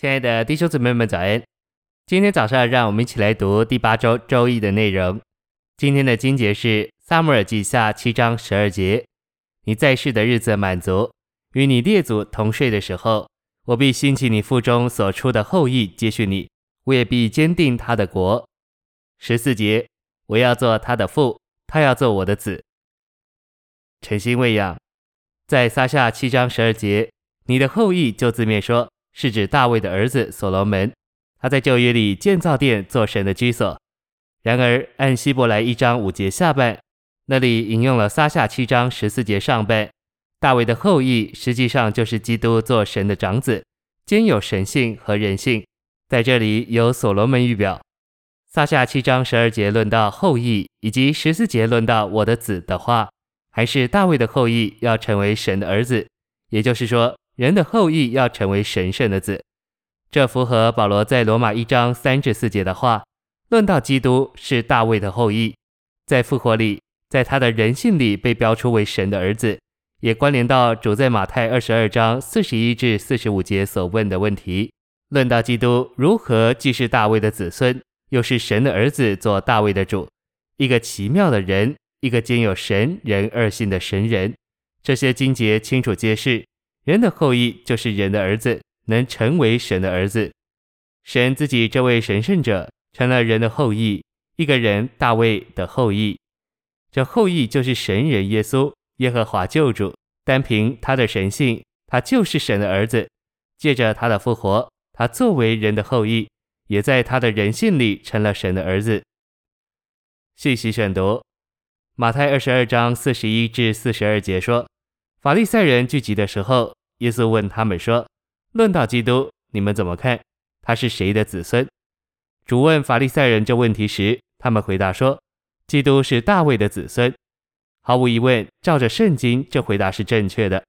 亲爱的弟兄姊妹们，早安！今天早上，让我们一起来读第八周周易的内容。今天的经节是《撒母耳记下》七章十二节：“你在世的日子满足，与你列祖同睡的时候，我必兴起你腹中所出的后裔接续你，我也必坚定他的国。”十四节：“我要做他的父，他要做我的子。”诚心喂养，在撒下七章十二节，你的后裔就字面说是指大卫的儿子所罗门，他在旧约里建造殿做神的居所。然而按希伯来一章五节下半，那里引用了撒下七章十四节上半，大卫的后裔实际上就是基督做神的长子，兼有神性和人性。在这里有所罗门预表，撒下七章十二节论到后裔，以及十四节论到我的子的话。还是大卫的后裔要成为神的儿子，也就是说，人的后裔要成为神圣的子。这符合保罗在罗马一章三至四节的话，论到基督是大卫的后裔，在复活里，在他的人性里被标出为神的儿子，也关联到主在马太二十二章四十一至四十五节所问的问题，论到基督如何既是大卫的子孙，又是神的儿子，做大卫的主，一个奇妙的人。一个兼有神人二性的神人，这些经节清楚揭示，人的后裔就是人的儿子，能成为神的儿子。神自己这位神圣者成了人的后裔，一个人大卫的后裔，这后裔就是神人耶稣，耶和华救主。单凭他的神性，他就是神的儿子。借着他的复活，他作为人的后裔，也在他的人性里成了神的儿子。信息选读。马太二十二章四十一至四十二节说，法利赛人聚集的时候，耶稣问他们说：“论到基督，你们怎么看？他是谁的子孙？”主问法利赛人这问题时，他们回答说：“基督是大卫的子孙。”毫无疑问，照着圣经，这回答是正确的。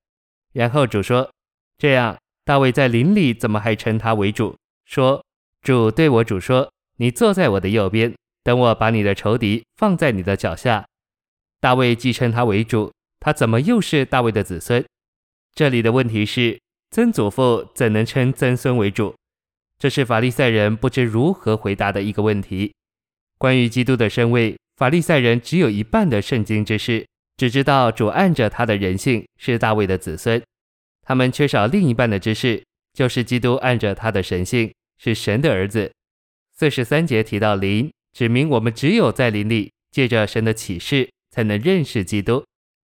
然后主说：“这样，大卫在林里怎么还称他为主？说，主对我主说：你坐在我的右边，等我把你的仇敌放在你的脚下。”大卫既称他为主，他怎么又是大卫的子孙？这里的问题是，曾祖父怎能称曾孙为主？这是法利赛人不知如何回答的一个问题。关于基督的身位，法利赛人只有一半的圣经知识，只知道主按着他的人性是大卫的子孙。他们缺少另一半的知识，就是基督按着他的神性是神的儿子。四十三节提到灵，指明我们只有在灵里，借着神的启示。才能认识基督。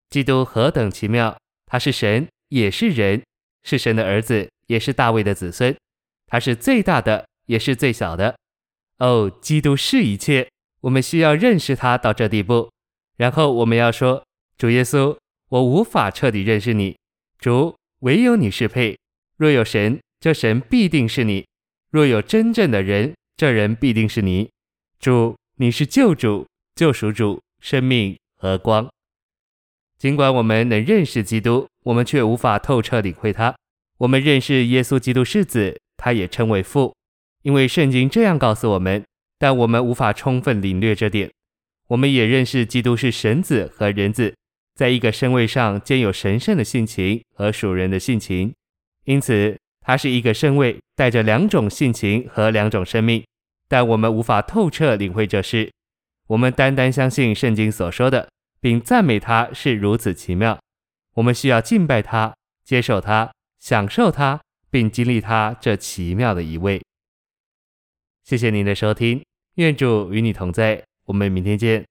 基督何等奇妙！他是神，也是人，是神的儿子，也是大卫的子孙。他是最大的，也是最小的。哦，基督是一切。我们需要认识他到这地步，然后我们要说：主耶稣，我无法彻底认识你。主，唯有你是配。若有神，这神必定是你；若有真正的人，这人必定是你。主，你是救主、救赎主、生命。和光。尽管我们能认识基督，我们却无法透彻领会他。我们认识耶稣基督是子，他也称为父，因为圣经这样告诉我们。但我们无法充分领略这点。我们也认识基督是神子和人子，在一个身位上兼有神圣的性情和属人的性情，因此他是一个身位，带着两种性情和两种生命。但我们无法透彻领会这事。我们单单相信圣经所说的，并赞美他是如此奇妙。我们需要敬拜他，接受他，享受他，并经历他这奇妙的一位。谢谢您的收听，愿主与你同在，我们明天见。